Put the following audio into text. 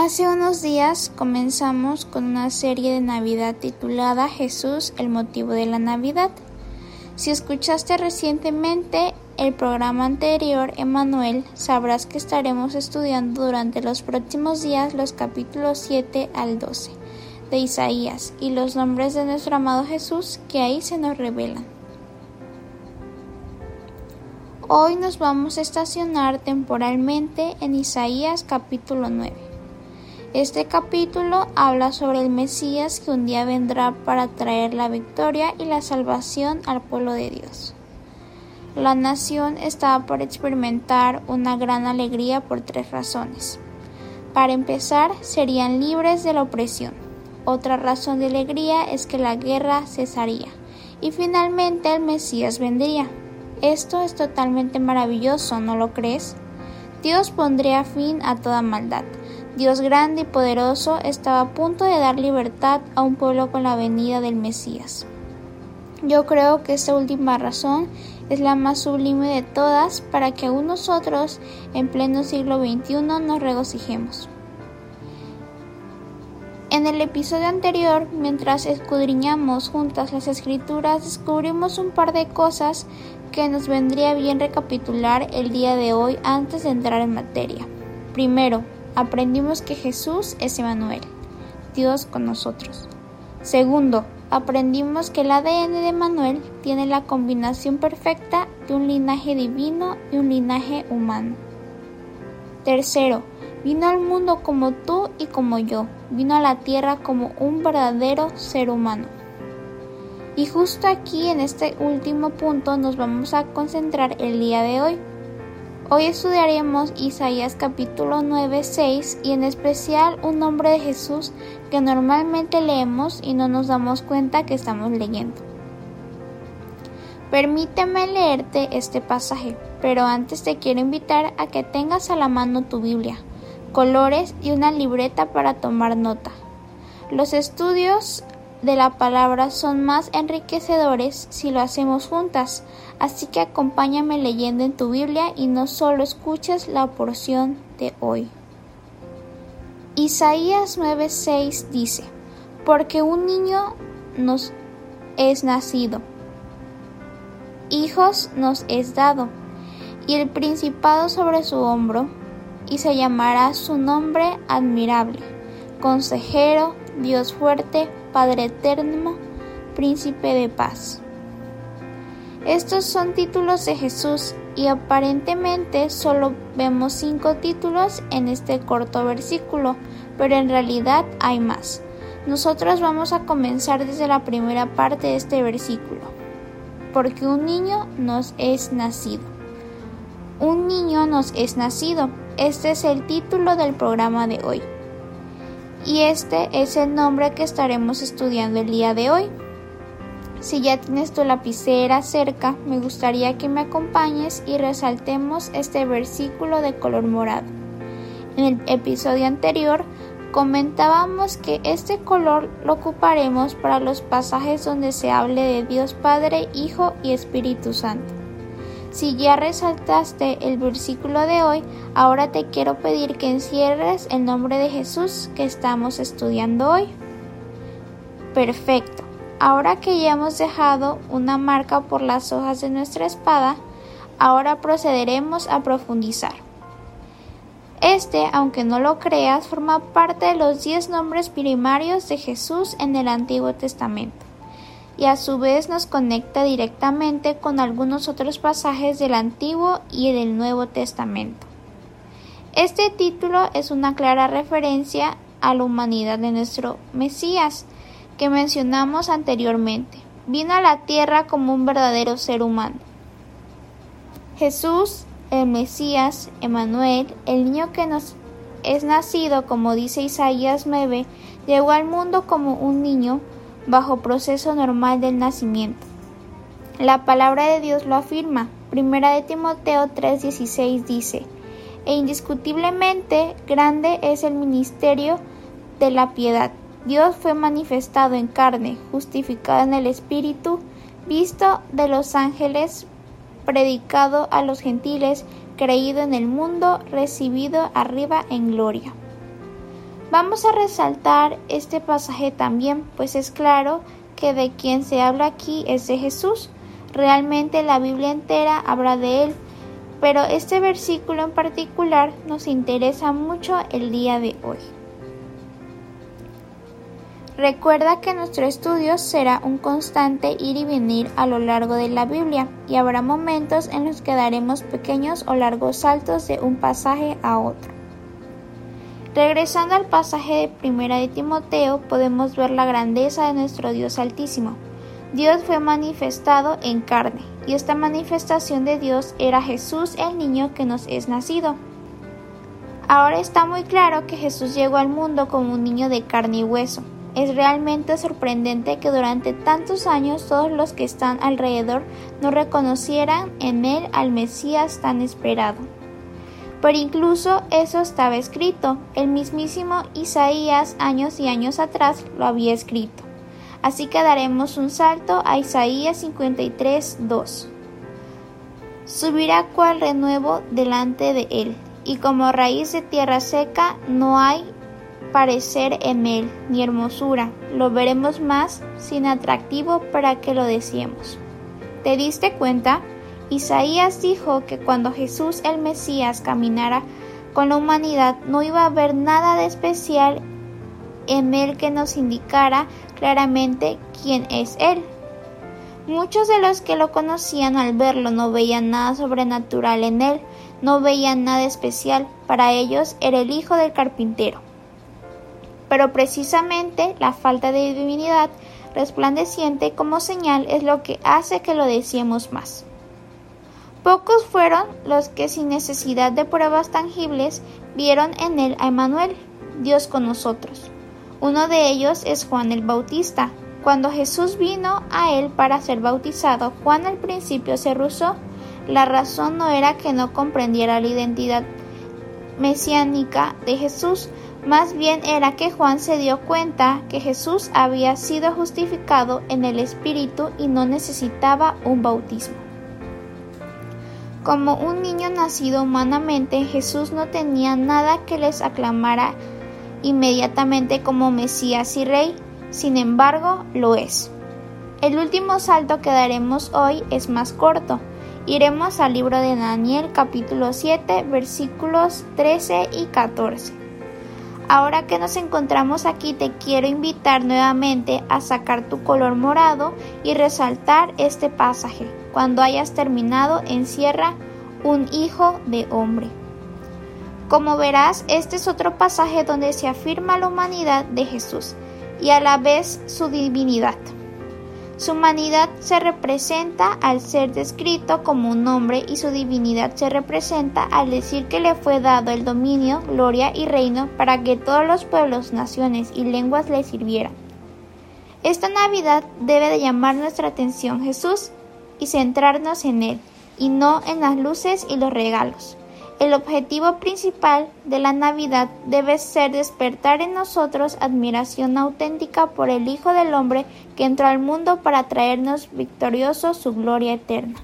Hace unos días comenzamos con una serie de Navidad titulada Jesús, el motivo de la Navidad. Si escuchaste recientemente el programa anterior, Emanuel, sabrás que estaremos estudiando durante los próximos días los capítulos 7 al 12 de Isaías y los nombres de nuestro amado Jesús que ahí se nos revelan. Hoy nos vamos a estacionar temporalmente en Isaías capítulo 9. Este capítulo habla sobre el Mesías que un día vendrá para traer la victoria y la salvación al pueblo de Dios. La nación estaba por experimentar una gran alegría por tres razones. Para empezar, serían libres de la opresión. Otra razón de alegría es que la guerra cesaría. Y finalmente el Mesías vendría. Esto es totalmente maravilloso, ¿no lo crees? Dios pondría fin a toda maldad. Dios grande y poderoso estaba a punto de dar libertad a un pueblo con la venida del Mesías. Yo creo que esta última razón es la más sublime de todas para que aún nosotros, en pleno siglo XXI, nos regocijemos. En el episodio anterior, mientras escudriñamos juntas las escrituras, descubrimos un par de cosas que nos vendría bien recapitular el día de hoy antes de entrar en materia. Primero, aprendimos que Jesús es Emanuel, Dios con nosotros. Segundo, aprendimos que el ADN de Emanuel tiene la combinación perfecta de un linaje divino y un linaje humano. Tercero, vino al mundo como tú y como yo, vino a la tierra como un verdadero ser humano. Y justo aquí en este último punto nos vamos a concentrar el día de hoy. Hoy estudiaremos Isaías capítulo 9, 6 y en especial un nombre de Jesús que normalmente leemos y no nos damos cuenta que estamos leyendo. Permíteme leerte este pasaje, pero antes te quiero invitar a que tengas a la mano tu Biblia, colores y una libreta para tomar nota. Los estudios de la palabra son más enriquecedores si lo hacemos juntas, así que acompáñame leyendo en tu Biblia y no solo escuches la porción de hoy. Isaías 9:6 dice, porque un niño nos es nacido, hijos nos es dado, y el principado sobre su hombro, y se llamará su nombre admirable, consejero, Dios fuerte, Padre eterno, Príncipe de paz. Estos son títulos de Jesús y aparentemente solo vemos cinco títulos en este corto versículo, pero en realidad hay más. Nosotros vamos a comenzar desde la primera parte de este versículo. Porque un niño nos es nacido. Un niño nos es nacido. Este es el título del programa de hoy y este es el nombre que estaremos estudiando el día de hoy. Si ya tienes tu lapicera cerca, me gustaría que me acompañes y resaltemos este versículo de color morado. En el episodio anterior comentábamos que este color lo ocuparemos para los pasajes donde se hable de Dios Padre, Hijo y Espíritu Santo. Si ya resaltaste el versículo de hoy, ahora te quiero pedir que encierres el nombre de Jesús que estamos estudiando hoy. Perfecto. Ahora que ya hemos dejado una marca por las hojas de nuestra espada, ahora procederemos a profundizar. Este, aunque no lo creas, forma parte de los diez nombres primarios de Jesús en el Antiguo Testamento y a su vez nos conecta directamente con algunos otros pasajes del Antiguo y del Nuevo Testamento. Este título es una clara referencia a la humanidad de nuestro Mesías que mencionamos anteriormente. Vino a la tierra como un verdadero ser humano. Jesús, el Mesías, Emanuel, el niño que nos es nacido, como dice Isaías 9, llegó al mundo como un niño bajo proceso normal del nacimiento. La palabra de Dios lo afirma. Primera de Timoteo 3:16 dice, e indiscutiblemente grande es el ministerio de la piedad. Dios fue manifestado en carne, justificado en el Espíritu, visto de los ángeles, predicado a los gentiles, creído en el mundo, recibido arriba en gloria. Vamos a resaltar este pasaje también, pues es claro que de quien se habla aquí es de Jesús. Realmente la Biblia entera habla de él, pero este versículo en particular nos interesa mucho el día de hoy. Recuerda que nuestro estudio será un constante ir y venir a lo largo de la Biblia y habrá momentos en los que daremos pequeños o largos saltos de un pasaje a otro. Regresando al pasaje de Primera de Timoteo, podemos ver la grandeza de nuestro Dios Altísimo. Dios fue manifestado en carne, y esta manifestación de Dios era Jesús el niño que nos es nacido. Ahora está muy claro que Jesús llegó al mundo como un niño de carne y hueso, es realmente sorprendente que durante tantos años todos los que están alrededor no reconocieran en él al Mesías tan esperado. Pero incluso eso estaba escrito, el mismísimo Isaías años y años atrás lo había escrito. Así que daremos un salto a Isaías 53, 2. Subirá cual renuevo delante de él, y como raíz de tierra seca no hay parecer en él, ni hermosura. Lo veremos más sin atractivo para que lo deseemos. ¿Te diste cuenta? Isaías dijo que cuando Jesús el Mesías caminara con la humanidad no iba a haber nada de especial en él que nos indicara claramente quién es él. Muchos de los que lo conocían al verlo no veían nada sobrenatural en él, no veían nada especial, para ellos era el hijo del carpintero pero precisamente la falta de divinidad resplandeciente como señal es lo que hace que lo deseemos más. Pocos fueron los que sin necesidad de pruebas tangibles vieron en él a Emmanuel, Dios con nosotros. Uno de ellos es Juan el Bautista. Cuando Jesús vino a él para ser bautizado, Juan al principio se rusó. La razón no era que no comprendiera la identidad mesiánica de Jesús, más bien era que Juan se dio cuenta que Jesús había sido justificado en el Espíritu y no necesitaba un bautismo. Como un niño nacido humanamente, Jesús no tenía nada que les aclamara inmediatamente como Mesías y Rey, sin embargo lo es. El último salto que daremos hoy es más corto. Iremos al libro de Daniel capítulo 7 versículos 13 y 14. Ahora que nos encontramos aquí te quiero invitar nuevamente a sacar tu color morado y resaltar este pasaje. Cuando hayas terminado, encierra un hijo de hombre. Como verás, este es otro pasaje donde se afirma la humanidad de Jesús y a la vez su divinidad. Su humanidad se representa al ser descrito como un hombre y su divinidad se representa al decir que le fue dado el dominio, gloria y reino para que todos los pueblos, naciones y lenguas le sirvieran. Esta Navidad debe de llamar nuestra atención Jesús y centrarnos en Él, y no en las luces y los regalos. El objetivo principal de la Navidad debe ser despertar en nosotros admiración auténtica por el Hijo del Hombre que entró al mundo para traernos victorioso su gloria eterna.